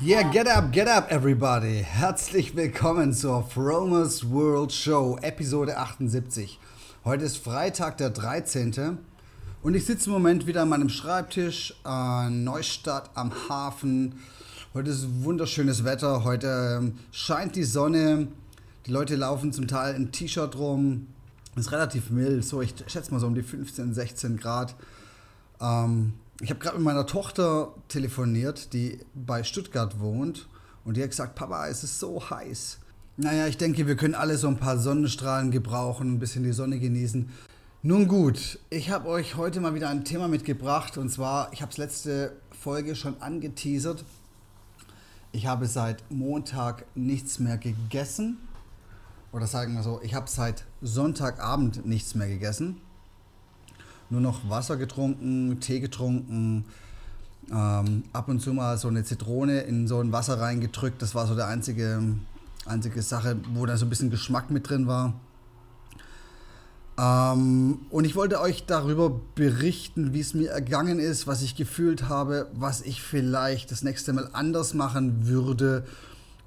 Yeah, get up, get up, everybody. Herzlich willkommen zur Fromers World Show, Episode 78. Heute ist Freitag, der 13. Und ich sitze im Moment wieder an meinem Schreibtisch in Neustadt am Hafen. Heute ist wunderschönes Wetter. Heute ähm, scheint die Sonne. Die Leute laufen zum Teil im T-Shirt rum. Ist relativ mild. So, ich schätze mal so um die 15, 16 Grad. Ähm, ich habe gerade mit meiner Tochter telefoniert, die bei Stuttgart wohnt. Und die hat gesagt, Papa, es ist so heiß. Naja, ich denke, wir können alle so ein paar Sonnenstrahlen gebrauchen, ein bisschen die Sonne genießen. Nun gut, ich habe euch heute mal wieder ein Thema mitgebracht. Und zwar, ich habe es letzte Folge schon angeteasert. Ich habe seit Montag nichts mehr gegessen. Oder sagen wir so, ich habe seit Sonntagabend nichts mehr gegessen nur noch Wasser getrunken, Tee getrunken, ähm, ab und zu mal so eine Zitrone in so ein Wasser reingedrückt. Das war so der einzige, einzige Sache, wo da so ein bisschen Geschmack mit drin war. Ähm, und ich wollte euch darüber berichten, wie es mir ergangen ist, was ich gefühlt habe, was ich vielleicht das nächste Mal anders machen würde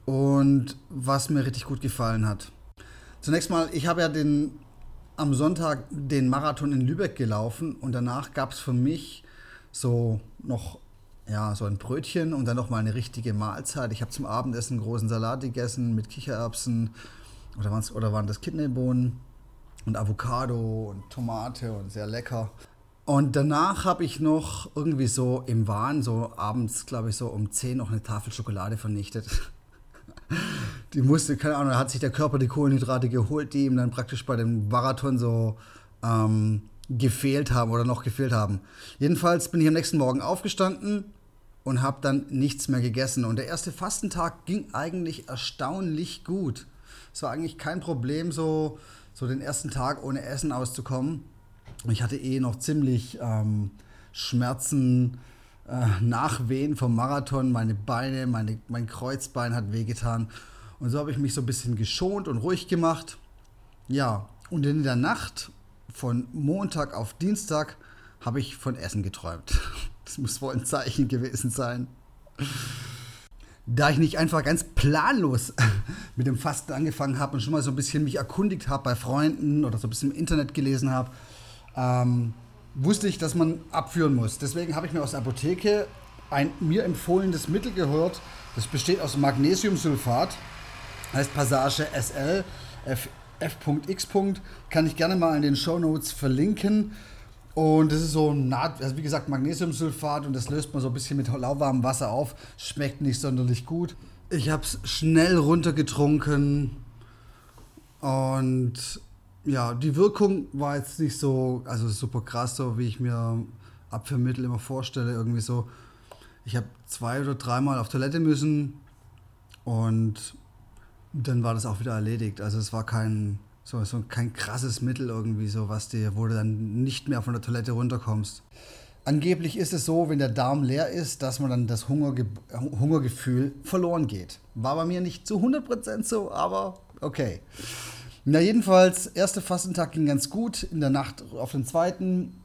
und was mir richtig gut gefallen hat. Zunächst mal, ich habe ja den am Sonntag den Marathon in Lübeck gelaufen und danach gab es für mich so noch ja, so ein Brötchen und dann noch mal eine richtige Mahlzeit. Ich habe zum Abendessen einen großen Salat gegessen mit Kichererbsen oder, oder waren das Kidneybohnen und Avocado und Tomate und sehr lecker. Und danach habe ich noch irgendwie so im Wahn, so abends, glaube ich, so um 10 noch eine Tafel Schokolade vernichtet. die musste, keine Ahnung, hat sich der Körper die Kohlenhydrate geholt, die ihm dann praktisch bei dem Marathon so ähm, gefehlt haben oder noch gefehlt haben. Jedenfalls bin ich am nächsten Morgen aufgestanden und habe dann nichts mehr gegessen. Und der erste Fastentag ging eigentlich erstaunlich gut. Es war eigentlich kein Problem, so, so den ersten Tag ohne Essen auszukommen. Ich hatte eh noch ziemlich ähm, Schmerzen, Nachwehen vom Marathon. Meine Beine, meine, mein Kreuzbein hat wehgetan. Und so habe ich mich so ein bisschen geschont und ruhig gemacht. Ja, und in der Nacht von Montag auf Dienstag habe ich von Essen geträumt. Das muss wohl ein Zeichen gewesen sein. Da ich nicht einfach ganz planlos mit dem Fasten angefangen habe und schon mal so ein bisschen mich erkundigt habe bei Freunden oder so ein bisschen im Internet gelesen habe, ähm, wusste ich, dass man abführen muss. Deswegen habe ich mir aus der Apotheke ein mir empfohlenes Mittel gehört. Das besteht aus Magnesiumsulfat heißt Passage SL F.X. Kann ich gerne mal in den Show Notes verlinken. Und das ist so ein, also wie gesagt, Magnesiumsulfat und das löst man so ein bisschen mit lauwarmem Wasser auf. Schmeckt nicht sonderlich gut. Ich habe es schnell runtergetrunken und ja, die Wirkung war jetzt nicht so, also super krass, so wie ich mir Abführmittel immer vorstelle. Irgendwie so, ich habe zwei oder dreimal auf Toilette müssen und dann war das auch wieder erledigt. Also es war kein, so, so kein krasses Mittel irgendwie, so was dir, wo du dann nicht mehr von der Toilette runterkommst. Angeblich ist es so, wenn der Darm leer ist, dass man dann das Hungerge Hungergefühl verloren geht. War bei mir nicht zu 100% so, aber okay. Na jedenfalls, erster Fastentag ging ganz gut. In der Nacht auf den zweiten,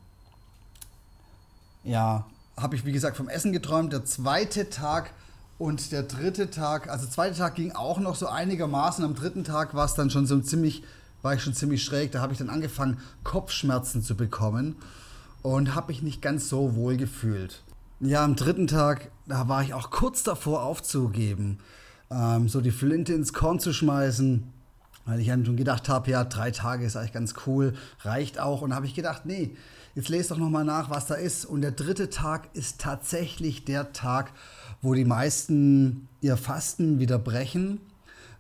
ja, habe ich wie gesagt vom Essen geträumt. Der zweite Tag und der dritte Tag, also der zweite Tag ging auch noch so einigermaßen. Am dritten Tag war es dann schon so ziemlich, war ich schon ziemlich schräg. Da habe ich dann angefangen, Kopfschmerzen zu bekommen und habe mich nicht ganz so wohl gefühlt. Ja, am dritten Tag, da war ich auch kurz davor aufzugeben, ähm, so die Flinte ins Korn zu schmeißen, weil ich dann schon gedacht habe, ja, drei Tage ist eigentlich ganz cool, reicht auch. Und habe ich gedacht, nee, jetzt lese doch nochmal nach, was da ist. Und der dritte Tag ist tatsächlich der Tag, wo die meisten ihr Fasten wieder brechen,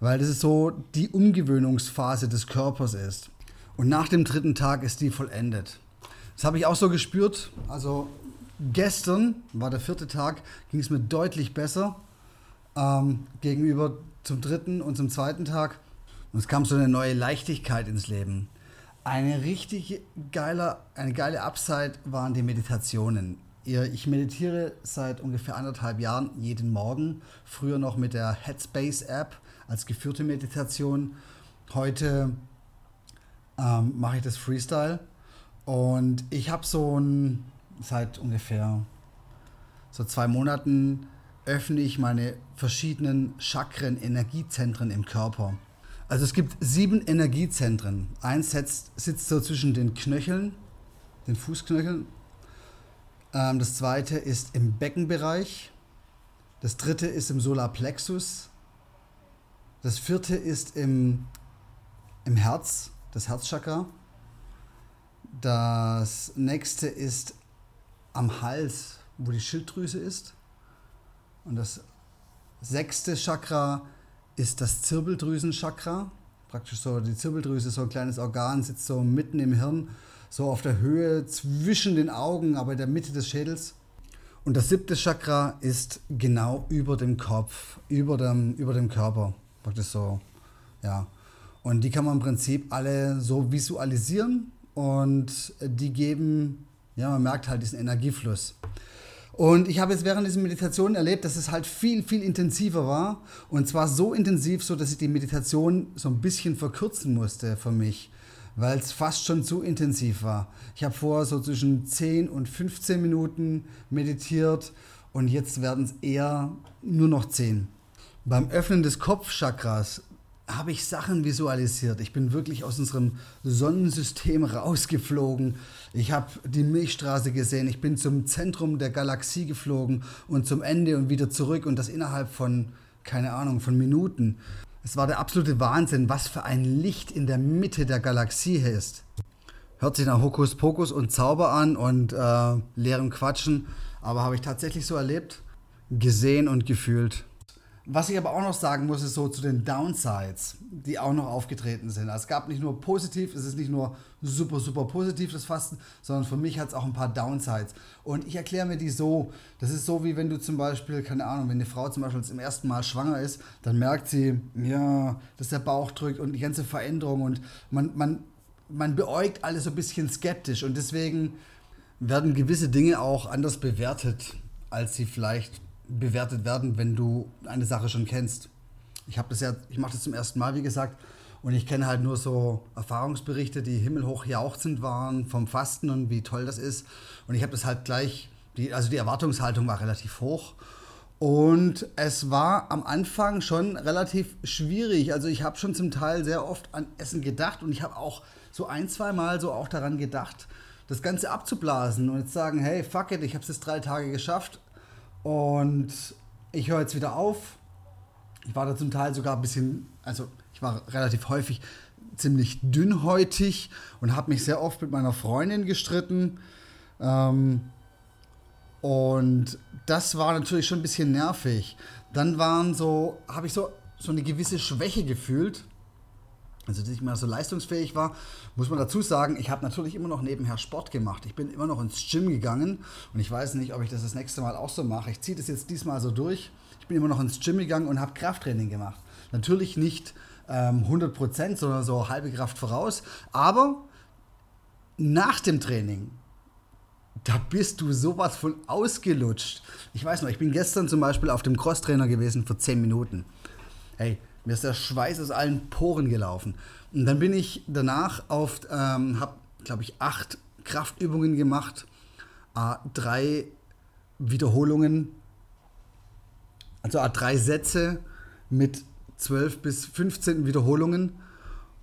weil das ist so die Umgewöhnungsphase des Körpers ist. Und nach dem dritten Tag ist die vollendet. Das habe ich auch so gespürt. Also gestern war der vierte Tag, ging es mir deutlich besser. ähm, gegenüber zum dritten und zum zweiten Tag. Und es kam so eine neue Leichtigkeit ins Leben. Eine richtig geile, eine geile Upside waren die Meditationen. Ich meditiere seit ungefähr anderthalb Jahren jeden Morgen. Früher noch mit der Headspace App als geführte Meditation. Heute ähm, mache ich das Freestyle. Und ich habe so ein, seit ungefähr so zwei Monaten öffne ich meine verschiedenen Chakren, Energiezentren im Körper. Also es gibt sieben Energiezentren. Eins sitzt, sitzt so zwischen den Knöcheln, den Fußknöcheln. Ähm, das zweite ist im Beckenbereich. Das dritte ist im Solarplexus. Das vierte ist im, im Herz, das Herzchakra. Das nächste ist am Hals, wo die Schilddrüse ist. Und das sechste Chakra ist das Zirbeldrüsenchakra. Praktisch so, die Zirbeldrüse so ein kleines Organ, sitzt so mitten im Hirn, so auf der Höhe zwischen den Augen, aber in der Mitte des Schädels. Und das siebte Chakra ist genau über dem Kopf, über dem, über dem Körper. Praktisch so, ja. Und die kann man im Prinzip alle so visualisieren und die geben, ja, man merkt halt diesen Energiefluss. Und ich habe jetzt während dieser Meditation erlebt, dass es halt viel, viel intensiver war. Und zwar so intensiv, so dass ich die Meditation so ein bisschen verkürzen musste für mich, weil es fast schon zu intensiv war. Ich habe vorher so zwischen 10 und 15 Minuten meditiert und jetzt werden es eher nur noch 10. Beim Öffnen des Kopfchakras habe ich Sachen visualisiert. Ich bin wirklich aus unserem Sonnensystem rausgeflogen. Ich habe die Milchstraße gesehen. Ich bin zum Zentrum der Galaxie geflogen und zum Ende und wieder zurück und das innerhalb von, keine Ahnung, von Minuten. Es war der absolute Wahnsinn, was für ein Licht in der Mitte der Galaxie ist. Hört sich nach Hokuspokus und Zauber an und äh, leerem Quatschen, aber habe ich tatsächlich so erlebt, gesehen und gefühlt. Was ich aber auch noch sagen muss, ist so zu den Downsides, die auch noch aufgetreten sind. Also es gab nicht nur positiv, es ist nicht nur super, super positiv das Fasten, sondern für mich hat es auch ein paar Downsides. Und ich erkläre mir die so, das ist so wie wenn du zum Beispiel, keine Ahnung, wenn eine Frau zum Beispiel zum ersten Mal schwanger ist, dann merkt sie, ja, dass der Bauch drückt und die ganze Veränderung und man, man, man beäugt alles so ein bisschen skeptisch und deswegen werden gewisse Dinge auch anders bewertet, als sie vielleicht bewertet werden, wenn du eine Sache schon kennst. Ich habe das ja, ich mache das zum ersten Mal, wie gesagt, und ich kenne halt nur so Erfahrungsberichte, die himmelhoch jauchzend waren vom Fasten und wie toll das ist. Und ich habe das halt gleich, die, also die Erwartungshaltung war relativ hoch. Und es war am Anfang schon relativ schwierig. Also ich habe schon zum Teil sehr oft an Essen gedacht und ich habe auch so ein, zwei Mal so auch daran gedacht, das Ganze abzublasen und jetzt sagen, hey, fuck it, ich habe es jetzt drei Tage geschafft, und ich höre jetzt wieder auf. Ich war da zum Teil sogar ein bisschen, also ich war relativ häufig ziemlich dünnhäutig und habe mich sehr oft mit meiner Freundin gestritten. Ähm, und das war natürlich schon ein bisschen nervig. Dann waren so, habe ich so, so eine gewisse Schwäche gefühlt also dass ich mal so leistungsfähig war, muss man dazu sagen, ich habe natürlich immer noch nebenher Sport gemacht. Ich bin immer noch ins Gym gegangen und ich weiß nicht, ob ich das das nächste Mal auch so mache. Ich ziehe das jetzt diesmal so durch. Ich bin immer noch ins Gym gegangen und habe Krafttraining gemacht. Natürlich nicht ähm, 100%, sondern so halbe Kraft voraus. Aber nach dem Training, da bist du sowas von ausgelutscht. Ich weiß noch, ich bin gestern zum Beispiel auf dem Crosstrainer gewesen für 10 Minuten. Hey, mir ist der Schweiß aus allen Poren gelaufen. Und dann bin ich danach auf, ähm, habe, glaube ich, acht Kraftübungen gemacht, äh, drei Wiederholungen, also äh, drei Sätze mit 12 bis 15 Wiederholungen.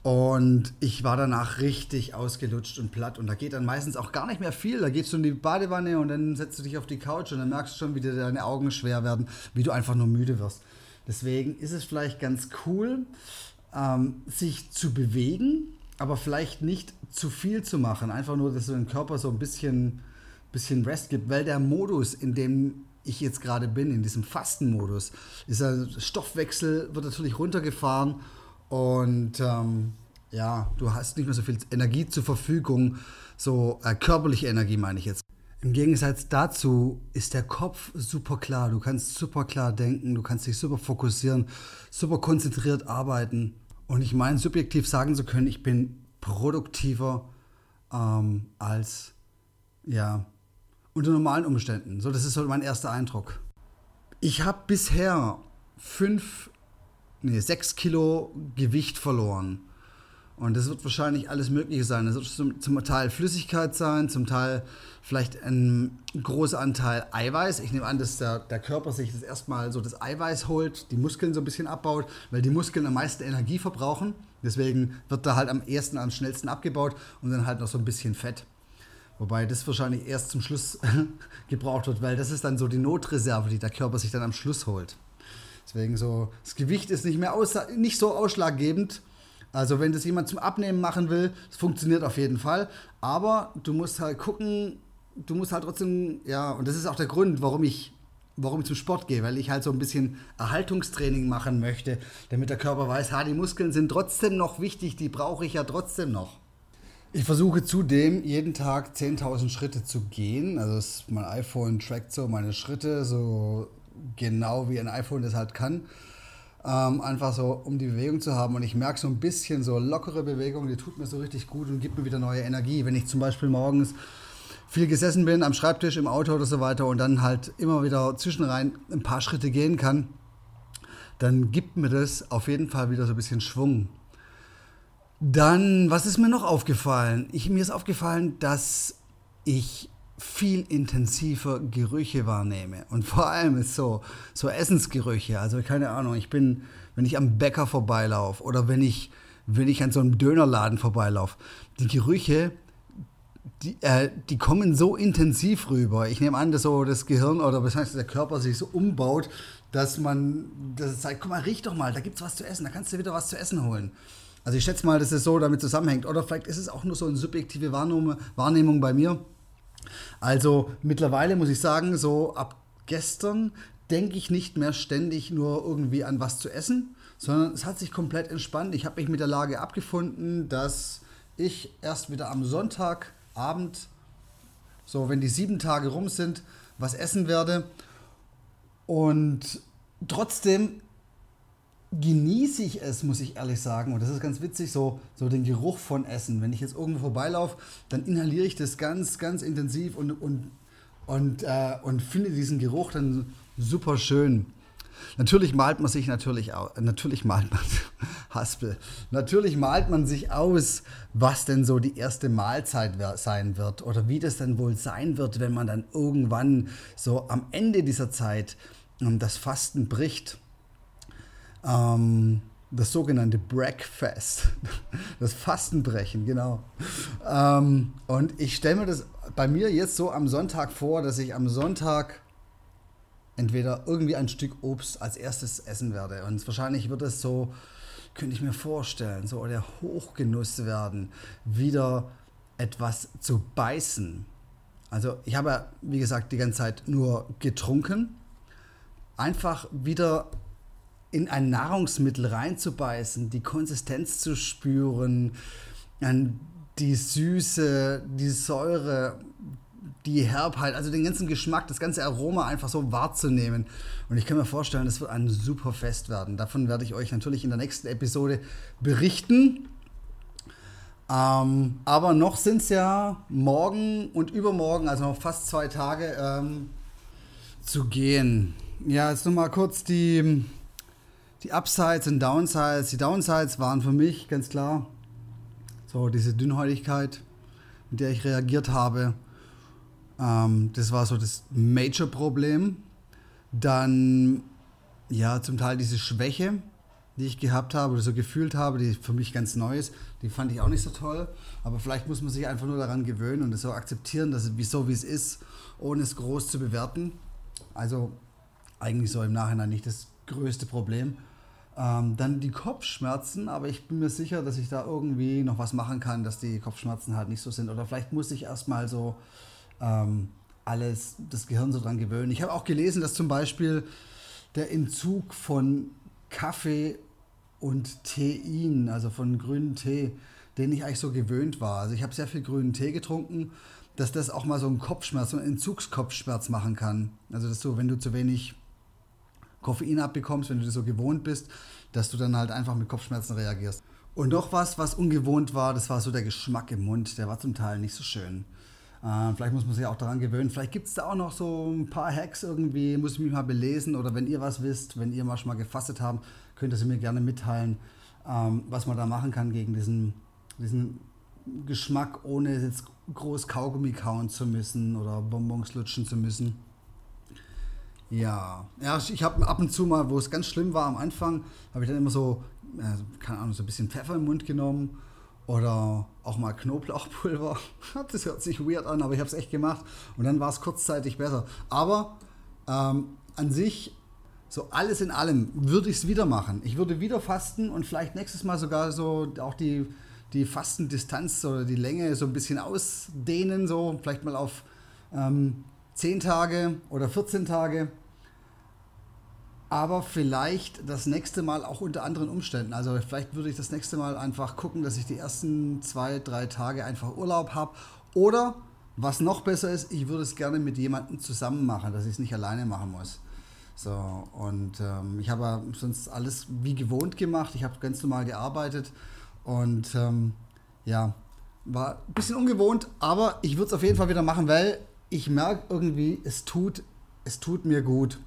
Und ich war danach richtig ausgelutscht und platt. Und da geht dann meistens auch gar nicht mehr viel. Da gehst du in die Badewanne und dann setzt du dich auf die Couch und dann merkst du schon, wie dir deine Augen schwer werden, wie du einfach nur müde wirst. Deswegen ist es vielleicht ganz cool, ähm, sich zu bewegen, aber vielleicht nicht zu viel zu machen. Einfach nur, dass du dem Körper so ein bisschen, bisschen Rest gibt, weil der Modus, in dem ich jetzt gerade bin, in diesem Fastenmodus, ist der Stoffwechsel wird natürlich runtergefahren und ähm, ja, du hast nicht mehr so viel Energie zur Verfügung, so äh, körperliche Energie meine ich jetzt. Im Gegensatz dazu ist der Kopf super klar. Du kannst super klar denken, du kannst dich super fokussieren, super konzentriert arbeiten. Und ich meine, subjektiv sagen zu können, ich bin produktiver ähm, als ja, unter normalen Umständen. So, das ist so mein erster Eindruck. Ich habe bisher fünf, nee, sechs Kilo Gewicht verloren. Und das wird wahrscheinlich alles Mögliche sein. Das wird zum, zum, Teil Flüssigkeit sein, zum Teil vielleicht ein großer Anteil Eiweiß. Ich nehme an, dass der, der Körper sich das erstmal so das Eiweiß holt, die Muskeln so ein bisschen abbaut, weil die Muskeln am meisten Energie verbrauchen. Deswegen wird da halt am ersten, am schnellsten abgebaut und dann halt noch so ein bisschen Fett. Wobei das wahrscheinlich erst zum Schluss gebraucht wird, weil das ist dann so die Notreserve, die der Körper sich dann am Schluss holt. Deswegen so, das Gewicht ist nicht mehr aus, nicht so ausschlaggebend also wenn das jemand zum Abnehmen machen will, das funktioniert auf jeden Fall. Aber du musst halt gucken, du musst halt trotzdem, ja, und das ist auch der Grund, warum ich, warum ich zum Sport gehe, weil ich halt so ein bisschen Erhaltungstraining machen möchte, damit der Körper weiß, ha, die Muskeln sind trotzdem noch wichtig, die brauche ich ja trotzdem noch. Ich versuche zudem jeden Tag 10.000 Schritte zu gehen. Also mein iPhone trackt so meine Schritte, so genau wie ein iPhone das halt kann. Ähm, einfach so, um die Bewegung zu haben. Und ich merke so ein bisschen so lockere Bewegung, die tut mir so richtig gut und gibt mir wieder neue Energie. Wenn ich zum Beispiel morgens viel gesessen bin, am Schreibtisch, im Auto oder so weiter und dann halt immer wieder zwischenrein ein paar Schritte gehen kann, dann gibt mir das auf jeden Fall wieder so ein bisschen Schwung. Dann, was ist mir noch aufgefallen? Ich, mir ist aufgefallen, dass ich viel intensiver Gerüche wahrnehme. Und vor allem ist so, so Essensgerüche. Also keine Ahnung, ich bin, wenn ich am Bäcker vorbeilaufe oder wenn ich, wenn ich an so einem Dönerladen vorbeilaufe, die Gerüche, die, äh, die kommen so intensiv rüber. Ich nehme an, dass so das Gehirn oder was heißt der Körper sich so umbaut, dass man das sagt, guck mal, riech doch mal, da gibt es was zu essen, da kannst du wieder was zu essen holen. Also ich schätze mal, dass es so damit zusammenhängt. Oder vielleicht ist es auch nur so eine subjektive Wahrnehmung bei mir also mittlerweile muss ich sagen, so ab gestern denke ich nicht mehr ständig nur irgendwie an was zu essen, sondern es hat sich komplett entspannt. Ich habe mich mit der Lage abgefunden, dass ich erst wieder am Sonntagabend, so wenn die sieben Tage rum sind, was essen werde. Und trotzdem genieße ich es, muss ich ehrlich sagen. Und das ist ganz witzig, so, so den Geruch von Essen. Wenn ich jetzt irgendwo vorbeilaufe, dann inhaliere ich das ganz, ganz intensiv und, und, und, äh, und finde diesen Geruch dann super schön. Natürlich malt man sich natürlich aus, natürlich malt man, Haspel, natürlich malt man sich aus, was denn so die erste Mahlzeit sein wird oder wie das dann wohl sein wird, wenn man dann irgendwann so am Ende dieser Zeit ähm, das Fasten bricht. Ähm, das sogenannte Breakfast, das Fastenbrechen, genau. Ähm, und ich stelle mir das bei mir jetzt so am Sonntag vor, dass ich am Sonntag entweder irgendwie ein Stück Obst als erstes essen werde. Und wahrscheinlich wird es so, könnte ich mir vorstellen, so der Hochgenuss werden, wieder etwas zu beißen. Also ich habe, wie gesagt, die ganze Zeit nur getrunken. Einfach wieder in ein Nahrungsmittel reinzubeißen, die Konsistenz zu spüren, die Süße, die Säure, die Herbheit, also den ganzen Geschmack, das ganze Aroma einfach so wahrzunehmen. Und ich kann mir vorstellen, das wird ein super Fest werden. Davon werde ich euch natürlich in der nächsten Episode berichten. Ähm, aber noch sind es ja morgen und übermorgen, also noch fast zwei Tage ähm, zu gehen. Ja, jetzt nochmal kurz die die Upsides und Downsides. Die Downsides waren für mich ganz klar so diese Dünnhäutigkeit, mit der ich reagiert habe. Ähm, das war so das Major-Problem. Dann ja zum Teil diese Schwäche, die ich gehabt habe oder so gefühlt habe, die für mich ganz neu ist, die fand ich auch nicht so toll. Aber vielleicht muss man sich einfach nur daran gewöhnen und es so akzeptieren, dass es so wie es ist, ohne es groß zu bewerten. Also eigentlich so im Nachhinein nicht das größte Problem. Ähm, dann die Kopfschmerzen, aber ich bin mir sicher, dass ich da irgendwie noch was machen kann, dass die Kopfschmerzen halt nicht so sind. Oder vielleicht muss ich erstmal so ähm, alles, das Gehirn so dran gewöhnen. Ich habe auch gelesen, dass zum Beispiel der Entzug von Kaffee und Tein, also von grünen Tee, den ich eigentlich so gewöhnt war. Also ich habe sehr viel grünen Tee getrunken dass das auch mal so einen Kopfschmerz, so einen Entzugskopfschmerz machen kann. Also dass du, wenn du zu wenig Koffein abbekommst, wenn du das so gewohnt bist, dass du dann halt einfach mit Kopfschmerzen reagierst. Und noch was, was ungewohnt war, das war so der Geschmack im Mund. Der war zum Teil nicht so schön. Äh, vielleicht muss man sich auch daran gewöhnen. Vielleicht gibt es da auch noch so ein paar Hacks irgendwie, muss ich mich mal belesen. Oder wenn ihr was wisst, wenn ihr mal schon mal gefastet habt, könnt ihr sie mir gerne mitteilen, ähm, was man da machen kann gegen diesen, diesen Geschmack, ohne jetzt groß Kaugummi kauen zu müssen oder Bonbons lutschen zu müssen. Ja, ja ich habe ab und zu mal, wo es ganz schlimm war am Anfang, habe ich dann immer so, äh, keine Ahnung, so ein bisschen Pfeffer im Mund genommen oder auch mal Knoblauchpulver. Das hört sich weird an, aber ich habe es echt gemacht und dann war es kurzzeitig besser. Aber ähm, an sich, so alles in allem, würde ich es wieder machen. Ich würde wieder fasten und vielleicht nächstes Mal sogar so auch die die Fastendistanz oder die Länge so ein bisschen ausdehnen, so vielleicht mal auf ähm, 10 Tage oder 14 Tage. Aber vielleicht das nächste Mal auch unter anderen Umständen. Also vielleicht würde ich das nächste Mal einfach gucken, dass ich die ersten zwei, drei Tage einfach Urlaub habe. Oder was noch besser ist, ich würde es gerne mit jemandem zusammen machen, dass ich es nicht alleine machen muss. So, und ähm, ich habe sonst alles wie gewohnt gemacht. Ich habe ganz normal gearbeitet und ähm, ja, war ein bisschen ungewohnt, aber ich würde es auf jeden Fall wieder machen, weil ich merke irgendwie, es tut, es tut mir gut.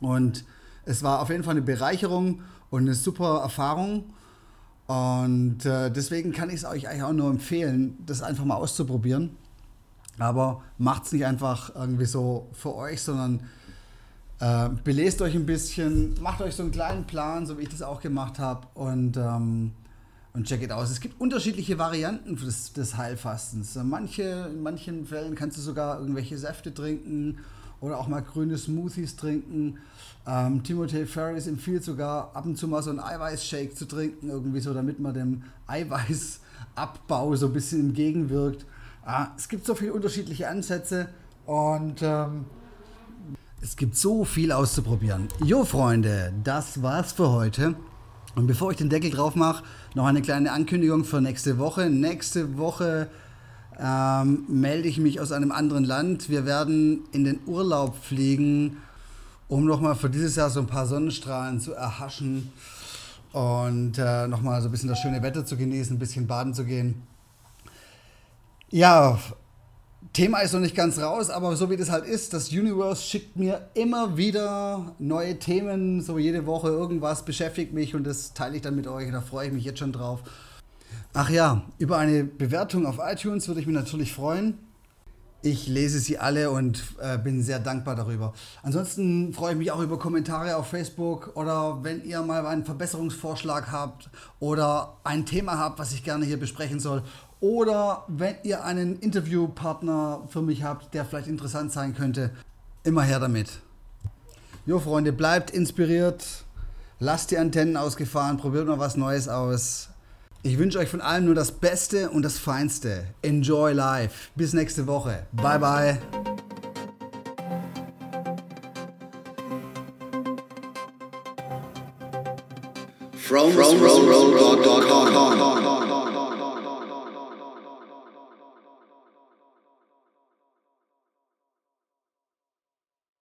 Und es war auf jeden Fall eine Bereicherung und eine super Erfahrung. Und äh, deswegen kann ich es euch eigentlich auch nur empfehlen, das einfach mal auszuprobieren. Aber macht es nicht einfach irgendwie so für euch, sondern äh, belest euch ein bisschen, macht euch so einen kleinen Plan, so wie ich das auch gemacht habe. Und ähm, und check it aus. Es gibt unterschiedliche Varianten des, des Heilfastens. Manche, in manchen Fällen kannst du sogar irgendwelche Säfte trinken oder auch mal grüne Smoothies trinken. Ähm, Timothy Ferris empfiehlt sogar ab und zu mal so einen Eiweißshake zu trinken, irgendwie so, damit man dem Eiweißabbau so ein bisschen entgegenwirkt. Ah, es gibt so viele unterschiedliche Ansätze und ähm, es gibt so viel auszuprobieren. Jo, Freunde, das war's für heute. Und bevor ich den Deckel drauf mache, noch eine kleine Ankündigung für nächste Woche. Nächste Woche ähm, melde ich mich aus einem anderen Land. Wir werden in den Urlaub fliegen, um nochmal für dieses Jahr so ein paar Sonnenstrahlen zu erhaschen und äh, nochmal so ein bisschen das schöne Wetter zu genießen, ein bisschen baden zu gehen. Ja, Thema ist noch nicht ganz raus, aber so wie das halt ist, das Universe schickt mir immer wieder neue Themen, so jede Woche irgendwas beschäftigt mich und das teile ich dann mit euch, da freue ich mich jetzt schon drauf. Ach ja, über eine Bewertung auf iTunes würde ich mich natürlich freuen. Ich lese sie alle und äh, bin sehr dankbar darüber. Ansonsten freue ich mich auch über Kommentare auf Facebook oder wenn ihr mal einen Verbesserungsvorschlag habt oder ein Thema habt, was ich gerne hier besprechen soll oder wenn ihr einen Interviewpartner für mich habt, der vielleicht interessant sein könnte, immer her damit. Jo, Freunde, bleibt inspiriert, lasst die Antennen ausgefahren, probiert mal was Neues aus. Ich wünsche euch von allem nur das Beste und das Feinste. Enjoy life. Bis nächste Woche. Bye, bye. From, from, from, from, from, from, from, from.